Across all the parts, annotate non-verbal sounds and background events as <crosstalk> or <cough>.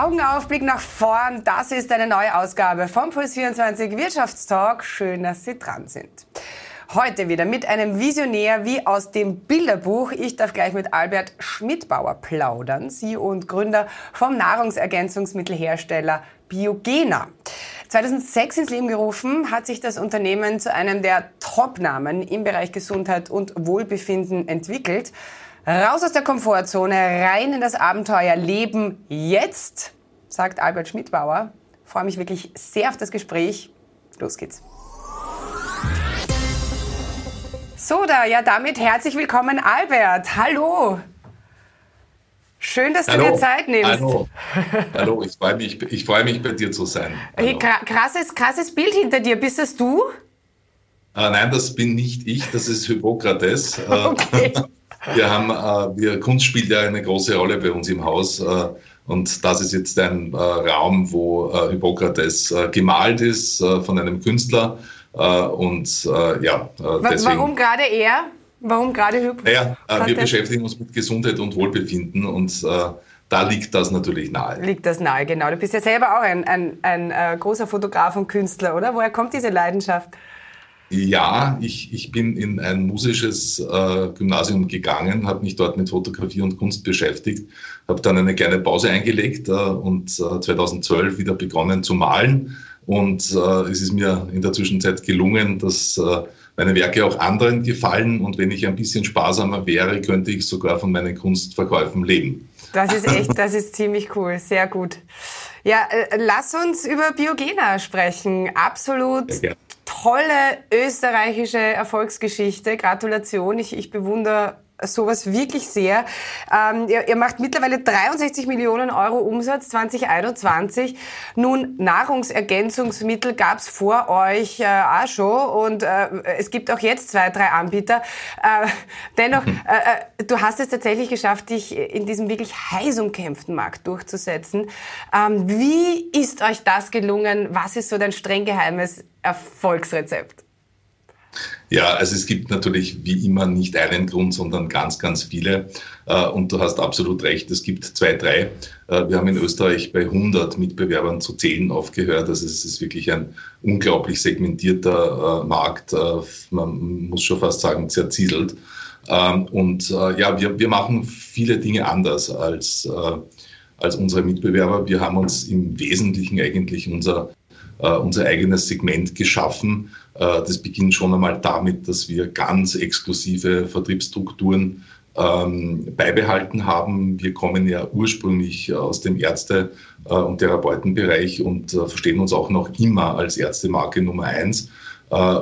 Augen auf, Blick nach vorn. Das ist eine neue Ausgabe vom Puls24 Wirtschaftstalk. Schön, dass Sie dran sind. Heute wieder mit einem Visionär wie aus dem Bilderbuch. Ich darf gleich mit Albert Schmidbauer plaudern, Sie und Gründer vom Nahrungsergänzungsmittelhersteller Biogena. 2006 ins Leben gerufen hat sich das Unternehmen zu einem der Top-Namen im Bereich Gesundheit und Wohlbefinden entwickelt. Raus aus der Komfortzone, rein in das Abenteuer Leben jetzt, sagt Albert Schmidbauer. Freue mich wirklich sehr auf das Gespräch. Los geht's. So, da, ja, damit herzlich willkommen, Albert. Hallo. Schön, dass Hallo. du dir Zeit nimmst. Hallo, Hallo. ich freue mich, ich freue mich, bei dir zu sein. Hey, krasses, krasses Bild hinter dir. Bist das du? Äh, nein, das bin nicht ich, das ist Hippokrates. <laughs> Okay. Wir haben, äh, wir, Kunst spielt ja eine große Rolle bei uns im Haus. Äh, und das ist jetzt ein äh, Raum, wo äh, Hippokrates äh, gemalt ist äh, von einem Künstler. und ja, deswegen. Warum gerade er? Warum gerade Hippokrates? Naja, wir beschäftigen uns mit Gesundheit und Wohlbefinden und da liegt das natürlich nahe. Liegt das nahe, genau. Du bist ja selber auch ein, ein, ein, ein großer Fotograf und Künstler, oder? Woher kommt diese Leidenschaft? Ja, ich, ich bin in ein musisches äh, Gymnasium gegangen, habe mich dort mit Fotografie und Kunst beschäftigt, habe dann eine kleine Pause eingelegt äh, und äh, 2012 wieder begonnen zu malen. Und äh, es ist mir in der Zwischenzeit gelungen, dass äh, meine Werke auch anderen gefallen. Und wenn ich ein bisschen sparsamer wäre, könnte ich sogar von meinen Kunstverkäufen leben. Das ist echt, <laughs> das ist ziemlich cool, sehr gut. Ja, äh, lass uns über Biogena sprechen. Absolut tolle österreichische Erfolgsgeschichte. Gratulation. Ich, ich bewundere sowas wirklich sehr. Ähm, ihr, ihr, macht mittlerweile 63 Millionen Euro Umsatz 2021. Nun, Nahrungsergänzungsmittel gab's vor euch äh, auch schon und äh, es gibt auch jetzt zwei, drei Anbieter. Äh, dennoch, mhm. äh, äh, du hast es tatsächlich geschafft, dich in diesem wirklich heiß umkämpften Markt durchzusetzen. Ähm, wie ist euch das gelungen? Was ist so dein streng geheimes Erfolgsrezept? Ja, also es gibt natürlich wie immer nicht einen Grund, sondern ganz, ganz viele. Äh, und du hast absolut recht, es gibt zwei, drei. Äh, wir haben in Österreich bei 100 Mitbewerbern zu zählen aufgehört. Also es ist wirklich ein unglaublich segmentierter äh, Markt. Man muss schon fast sagen, zerzieselt. Ähm, und ja, wir, wir machen viele Dinge anders als, als unsere Mitbewerber. Wir haben uns im Wesentlichen eigentlich unser unser eigenes Segment geschaffen. Äh, das beginnt schon einmal damit, dass wir ganz exklusive Vertriebsstrukturen ähm, beibehalten haben. Wir kommen ja ursprünglich aus dem Ärzte- äh, und Therapeutenbereich und äh, verstehen uns auch noch immer als Ärztemarke Nummer eins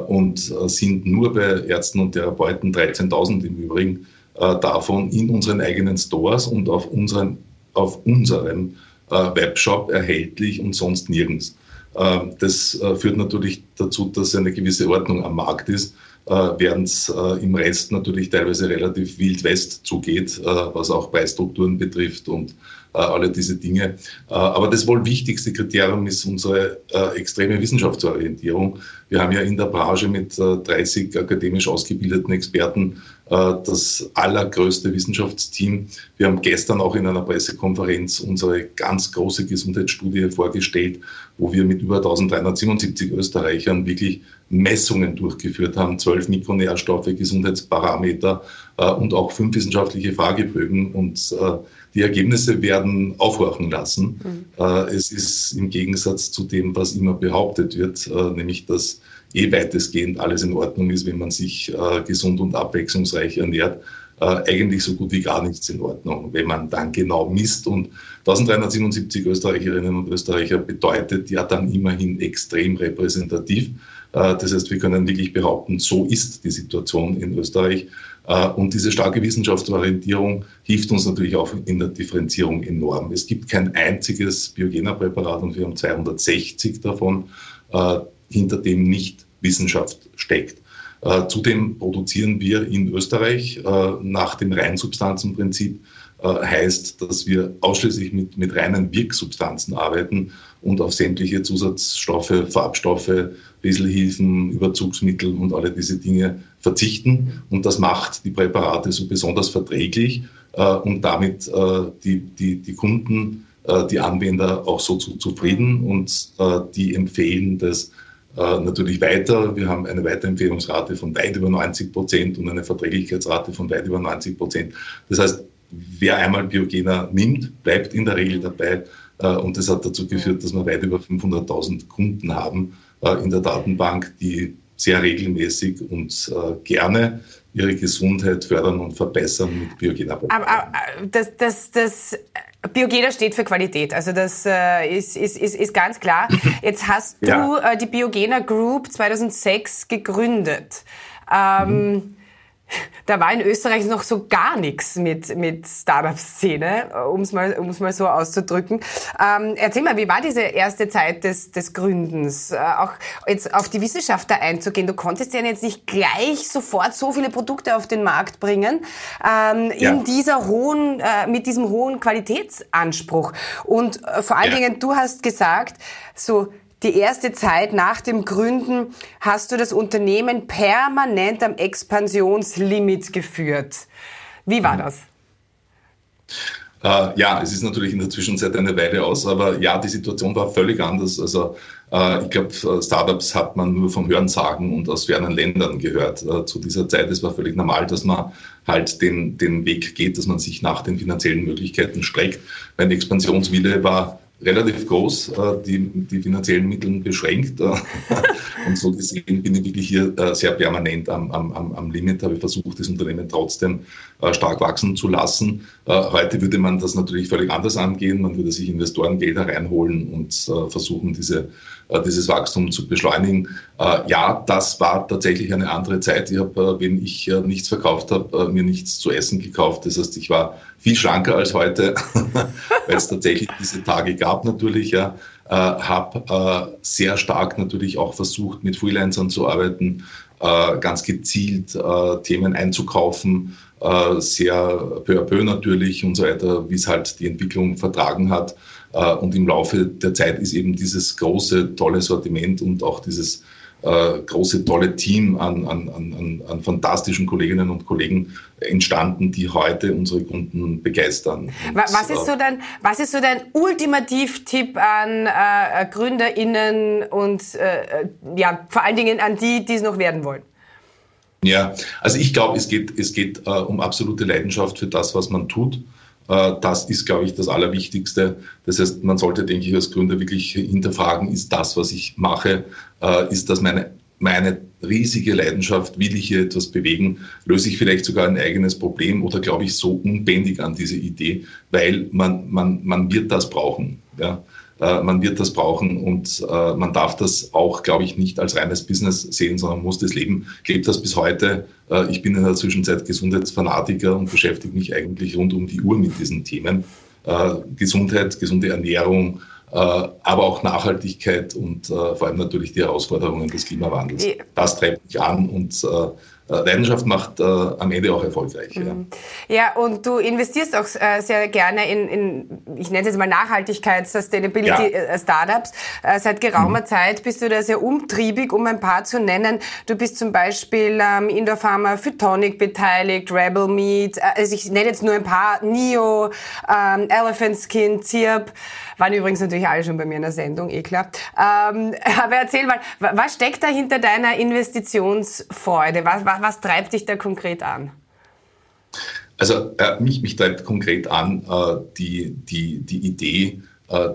und sind nur bei Ärzten und Therapeuten 13.000 im Übrigen davon in unseren eigenen Stores und auf, unseren, auf unserem Webshop erhältlich und sonst nirgends. Ähm, das äh, führt natürlich dazu, dass eine gewisse Ordnung am Markt ist, äh, während es äh, im Rest natürlich teilweise relativ wild west zugeht, was auch Preisstrukturen betrifft und alle diese Dinge. Aber das wohl wichtigste Kriterium ist unsere extreme Wissenschaftsorientierung. Wir haben ja in der Branche mit 30 akademisch ausgebildeten Experten das allergrößte Wissenschaftsteam. Wir haben gestern auch in einer Pressekonferenz unsere ganz große Gesundheitsstudie vorgestellt, wo wir mit über 1377 Österreichern wirklich Messungen durchgeführt haben, zwölf Mikronährstoffe, Gesundheitsparameter äh, und auch fünf wissenschaftliche Fragebögen. Und äh, die Ergebnisse werden aufhorchen lassen. Mhm. Äh, es ist im Gegensatz zu dem, was immer behauptet wird, äh, nämlich dass eh weitestgehend alles in Ordnung ist, wenn man sich äh, gesund und abwechslungsreich ernährt, äh, eigentlich so gut wie gar nichts in Ordnung, wenn man dann genau misst. Und 1377 Österreicherinnen und Österreicher bedeutet ja dann immerhin extrem repräsentativ. Äh, das heißt, wir können wirklich behaupten, so ist die Situation in Österreich. Äh, und diese starke Wissenschaftsorientierung hilft uns natürlich auch in der Differenzierung enorm. Es gibt kein einziges Biogena-Präparat und wir haben 260 davon, äh, hinter dem nicht Wissenschaft steckt. Äh, zudem produzieren wir in Österreich äh, nach dem Reinsubstanzenprinzip äh, heißt, dass wir ausschließlich mit, mit reinen Wirksubstanzen arbeiten und auf sämtliche Zusatzstoffe, Farbstoffe, Wieselhilfen, Überzugsmittel und alle diese Dinge verzichten. Und das macht die Präparate so besonders verträglich äh, und damit äh, die, die, die Kunden die Anwender auch so zu, zufrieden und die empfehlen das natürlich weiter. Wir haben eine Weiterempfehlungsrate von weit über 90 Prozent und eine Verträglichkeitsrate von weit über 90 Prozent. Das heißt, wer einmal Biogena nimmt, bleibt in der Regel dabei. Und das hat dazu geführt, dass wir weit über 500.000 Kunden haben in der Datenbank, die sehr regelmäßig und gerne ihre Gesundheit fördern und verbessern mit Biogena. Aber, aber das, das, das Biogena steht für Qualität, also das äh, ist, ist, ist, ist ganz klar. <laughs> Jetzt hast ja. du äh, die Biogena Group 2006 gegründet. Ähm, mhm da war in Österreich noch so gar nichts mit, mit Startup-Szene, um es mal, um's mal so auszudrücken. Ähm, erzähl mal, wie war diese erste Zeit des, des Gründens? Äh, auch jetzt auf die Wissenschaft da einzugehen. Du konntest ja jetzt nicht gleich sofort so viele Produkte auf den Markt bringen, ähm, ja. in dieser hohen, äh, mit diesem hohen Qualitätsanspruch. Und äh, vor allen ja. Dingen, du hast gesagt, so, die erste Zeit nach dem Gründen hast du das Unternehmen permanent am Expansionslimit geführt. Wie war das? Äh, ja, es ist natürlich in der Zwischenzeit eine Weile aus, aber ja, die Situation war völlig anders. Also äh, ich glaube, äh, Startups hat man nur vom Hörensagen und aus fernen Ländern gehört äh, zu dieser Zeit. Es war völlig normal, dass man halt den, den Weg geht, dass man sich nach den finanziellen Möglichkeiten streckt. Mein Expansionswille war relativ groß, äh, die, die finanziellen Mittel beschränkt. Äh, <laughs> und so gesehen bin ich wirklich hier äh, sehr permanent am, am, am Limit, habe versucht, das Unternehmen trotzdem stark wachsen zu lassen. Heute würde man das natürlich völlig anders angehen. Man würde sich Investorengelder reinholen und versuchen, diese dieses Wachstum zu beschleunigen. Äh, ja, das war tatsächlich eine andere Zeit. Ich habe, äh, wenn ich nichts verkauft habe, mir nichts zu essen gekauft. Das heißt, ich war viel schlanker als heute, <laughs> weil es tatsächlich diese Tage gab natürlich. Ja. Habe sehr stark natürlich auch versucht, mit Freelancern zu arbeiten, ganz gezielt Themen einzukaufen, sehr peu à peu natürlich und so weiter, wie es halt die Entwicklung vertragen hat. Äh, und im Laufe der Zeit ist eben dieses große, tolle Sortiment und auch dieses äh, große, tolle Team an, an, an, an fantastischen Kolleginnen und Kollegen entstanden, die heute unsere Kunden begeistern. Und, was, ist so dein, was ist so dein Ultimativ-Tipp an äh, GründerInnen und äh, ja, vor allen Dingen an die, die es noch werden wollen? Ja, also ich glaube, es geht, es geht äh, um absolute Leidenschaft für das, was man tut. Äh, das ist, glaube ich, das Allerwichtigste. Das heißt, man sollte, denke ich, als Gründer wirklich hinterfragen, ist das, was ich mache, äh, ist das meine, meine riesige Leidenschaft, will ich hier etwas bewegen, löse ich vielleicht sogar ein eigenes Problem oder glaube ich so unbändig an diese Idee, weil man, man, man wird das brauchen. Ja. Äh, man wird das brauchen und äh, man darf das auch, glaube ich, nicht als reines Business sehen, sondern muss das leben. Ich lebe das bis heute. Äh, ich bin in der Zwischenzeit Gesundheitsfanatiker und beschäftige mich eigentlich rund um die Uhr mit diesen Themen. Gesundheit, gesunde Ernährung, aber auch Nachhaltigkeit und vor allem natürlich die Herausforderungen des Klimawandels. Das treibt mich an und Leidenschaft macht äh, am Ende auch erfolgreich. Mhm. Ja. ja, und du investierst auch äh, sehr gerne in, in ich nenne es jetzt mal Nachhaltigkeit, Sustainability ja. Äh, Startups. Äh, seit geraumer mhm. Zeit bist du da sehr umtriebig, um ein paar zu nennen. Du bist zum Beispiel ähm, Indoor Pharma Phytonic beteiligt, Rebel Meat, äh, also ich nenne jetzt nur ein paar, NIO, ähm, Elephant Skin, ZIRP. Waren übrigens natürlich alle schon bei mir in der Sendung, eh klar. Ähm, <laughs> aber erzähl mal, was steckt da hinter deiner Investitionsfreude? Was, was, was treibt dich da konkret an? Also äh, mich, mich treibt konkret an äh, die, die, die Idee,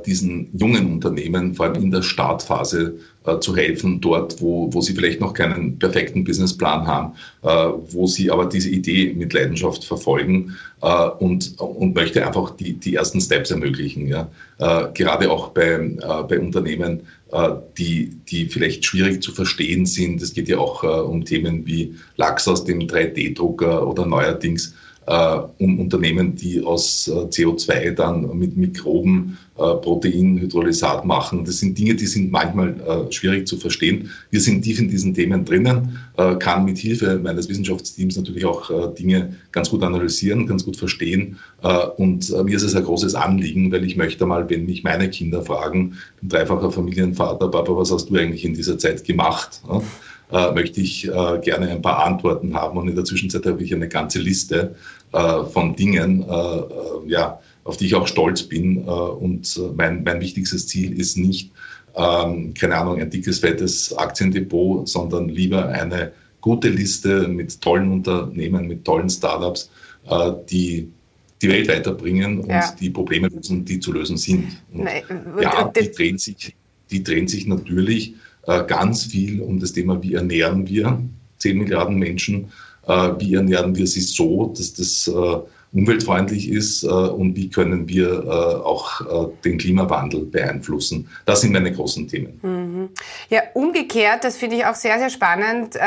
diesen jungen Unternehmen, vor allem in der Startphase, äh, zu helfen, dort, wo, wo sie vielleicht noch keinen perfekten Businessplan haben, äh, wo sie aber diese Idee mit Leidenschaft verfolgen äh, und, und möchte einfach die, die ersten Steps ermöglichen. Ja? Äh, gerade auch bei, äh, bei Unternehmen, äh, die, die vielleicht schwierig zu verstehen sind. Es geht ja auch um Themen wie Lachs aus dem 3D-Drucker oder neuerdings äh, um Unternehmen, die aus äh, CO2 dann mit Mikroben äh, Proteinhydrolysat machen. Das sind Dinge, die sind manchmal äh, schwierig zu verstehen. Wir sind tief in diesen Themen drinnen, äh, kann mit Hilfe meines Wissenschaftsteams natürlich auch äh, Dinge ganz gut analysieren, ganz gut verstehen. und mir ist es ein großes Anliegen, weil ich möchte mal, wenn mich meine Kinder fragen, bin dreifacher Familienvater, Papa, was hast du eigentlich in dieser Zeit gemacht? Äh, möchte ich äh, gerne ein paar Antworten haben. Und in der Zwischenzeit habe ich eine ganze Liste äh, von Dingen, äh, äh, ja, auf die ich auch stolz bin. Äh, und mein, mein wichtigstes Ziel ist nicht, ähm, keine Ahnung, ein dickes, fettes Aktiendepot, sondern lieber eine gute Liste mit tollen Unternehmen, mit tollen Startups, die die Welt weiterbringen und ja. die Probleme lösen, die zu lösen sind. Nein, ja, die drehen sich, die drehen sich natürlich ganz viel um das Thema, wie ernähren wir 10 Milliarden Menschen, äh, wie ernähren wir sie so, dass das äh, umweltfreundlich ist äh, und wie können wir äh, auch äh, den Klimawandel beeinflussen. Das sind meine großen Themen. Mhm. Ja, umgekehrt, das finde ich auch sehr, sehr spannend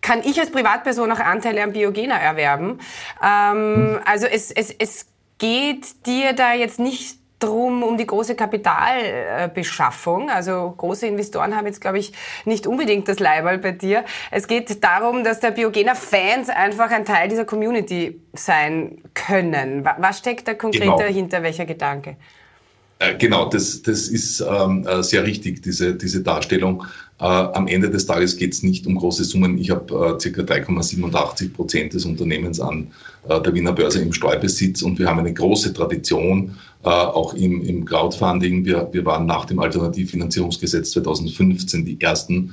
kann ich als Privatperson auch Anteile am Biogena erwerben. Ähm, mhm. Also es, es, es geht dir da jetzt nicht drum um die große Kapitalbeschaffung. Also große Investoren haben jetzt, glaube ich, nicht unbedingt das Leiberl bei dir. Es geht darum, dass der Biogener-Fans einfach ein Teil dieser Community sein können. Was steckt da konkret genau. dahinter? Welcher Gedanke? Äh, genau, das, das ist ähm, äh, sehr richtig, diese, diese Darstellung. Äh, am Ende des Tages geht es nicht um große Summen. Ich habe ca. 3,87 Prozent des Unternehmens an äh, der Wiener Börse im Streubesitz und wir haben eine große Tradition äh, auch im, im Crowdfunding. Wir, wir waren nach dem Alternativfinanzierungsgesetz 2015 die ersten,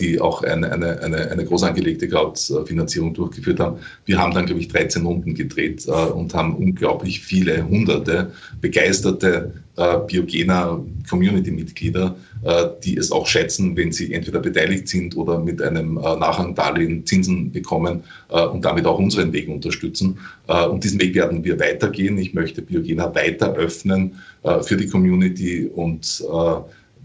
die auch eine, eine, eine, eine groß angelegte Crowdfinanzierung durchgeführt haben. Wir haben dann, glaube ich, 13 Runden gedreht und haben unglaublich viele, hunderte begeisterte Biogener Community-Mitglieder, die es auch schätzen, wenn sie entweder beteiligt sind oder mit einem äh, Nachrangdarlehen Zinsen bekommen äh, und damit auch unseren Weg unterstützen. Äh, und diesen Weg werden wir weitergehen. Ich möchte Biogena weiter öffnen äh, für die Community und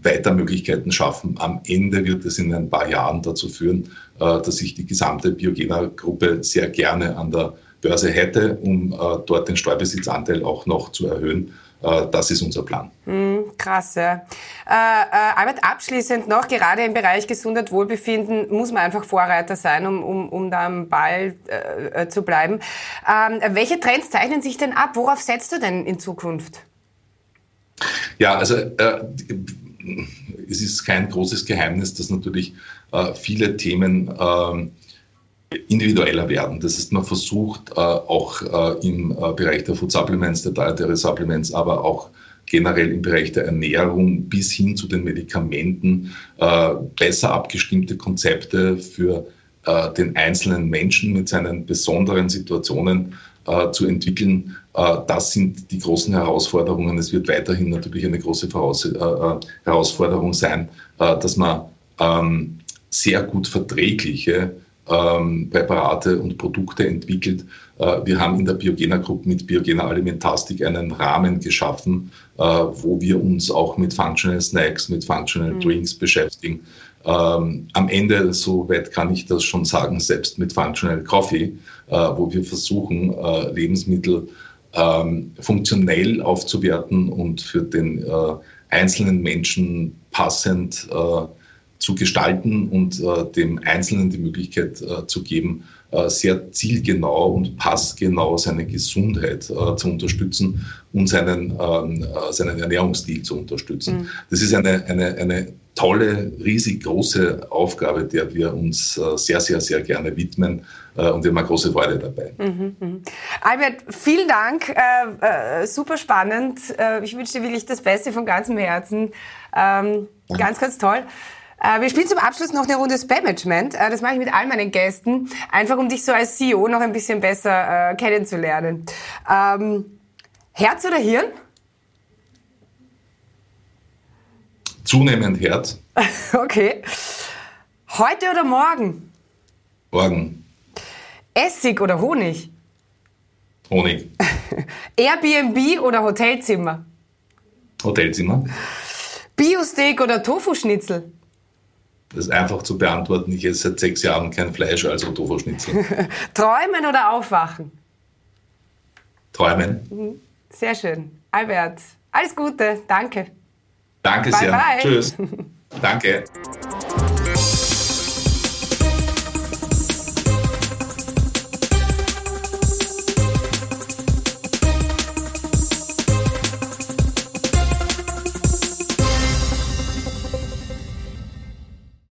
weiter Möglichkeiten schaffen. Am Ende wird es in ein paar Jahren dazu führen, dass ich die gesamte Biogena-Gruppe sehr gerne an der Börse hätte, um dort den Steuerbesitzanteil auch noch zu erhöhen. Äh, das ist unser Plan. Mm, krass, ja. Äh, äh, Albert, abschließend noch, gerade im Bereich Gesundheit, Wohlbefinden muss man einfach Vorreiter sein, um, um, um da am Ball äh, zu bleiben. Ähm, welche Trends zeichnen sich denn ab? Worauf setzt du denn in Zukunft? Ja, also äh, es ist kein großes Geheimnis, dass natürlich äh, viele Themen ähm, individueller werden. Das heißt, man versucht äh, auch äh, im äh, Bereich der Food Supplements, der Dietary Supplements, aber auch generell im Bereich der Ernährung bis hin zu den Medikamenten besser abgestimmte Konzepte für den einzelnen Menschen mit seinen besonderen Situationen zu entwickeln. das sind die großen Herausforderungen. Es wird weiterhin natürlich eine große Herausforderung sein, dass man ähm, sehr gut verträgliche ähm, Präparate und Produkte entwickelt. Äh, wir haben in der Biogena Group mit Biogena Alimentastik einen Rahmen geschaffen, äh, wo wir uns auch mit Functional Snacks, mit Functional mhm. Drinks beschäftigen. Ähm, am Ende, so weit kann ich das schon sagen, selbst mit Functional Coffee, äh, wo wir versuchen, äh, Lebensmittel ähm, funktionell aufzuwerten und für den äh, einzelnen Menschen passend äh, zu gestalten und äh, dem Einzelnen die Möglichkeit äh, zu geben, äh, sehr zielgenau und passgenau seine Gesundheit äh, zu unterstützen und seinen, ähm, äh, seinen Ernährungsstil zu unterstützen. Mhm. Das ist eine, eine, eine tolle, riesig große Aufgabe, der wir uns äh, sehr, sehr, sehr gerne widmen und wir haben große Freude dabei. Mhm, mh. Albert, vielen Dank, super spannend. ich wünsche dir wirklich das Beste von ganzem Herzen. Ähm, ganz, ganz toll. Äh, wir spielen zum Abschluss noch eine Runde Spam-Management. Äh, das mache ich mit all meinen Gästen, einfach um dich so als CEO noch ein bisschen besser äh, kennenzulernen. Ähm, Herz oder Hirn? Zunehmend Herz. <laughs> okay. Heute oder morgen? Morgen. Essig oder Honig? Honig. <laughs> Airbnb oder Hotelzimmer? Hotelzimmer. Biosteak oder Tofu-Schnitzel? Das ist einfach zu beantworten. Ich esse seit sechs Jahren kein Fleisch, also Tofu-Schnitzel. <laughs> Träumen oder aufwachen? Träumen. Mhm. Sehr schön. Albert, alles Gute. Danke. Danke bye sehr. Bye. Tschüss. <laughs> Danke.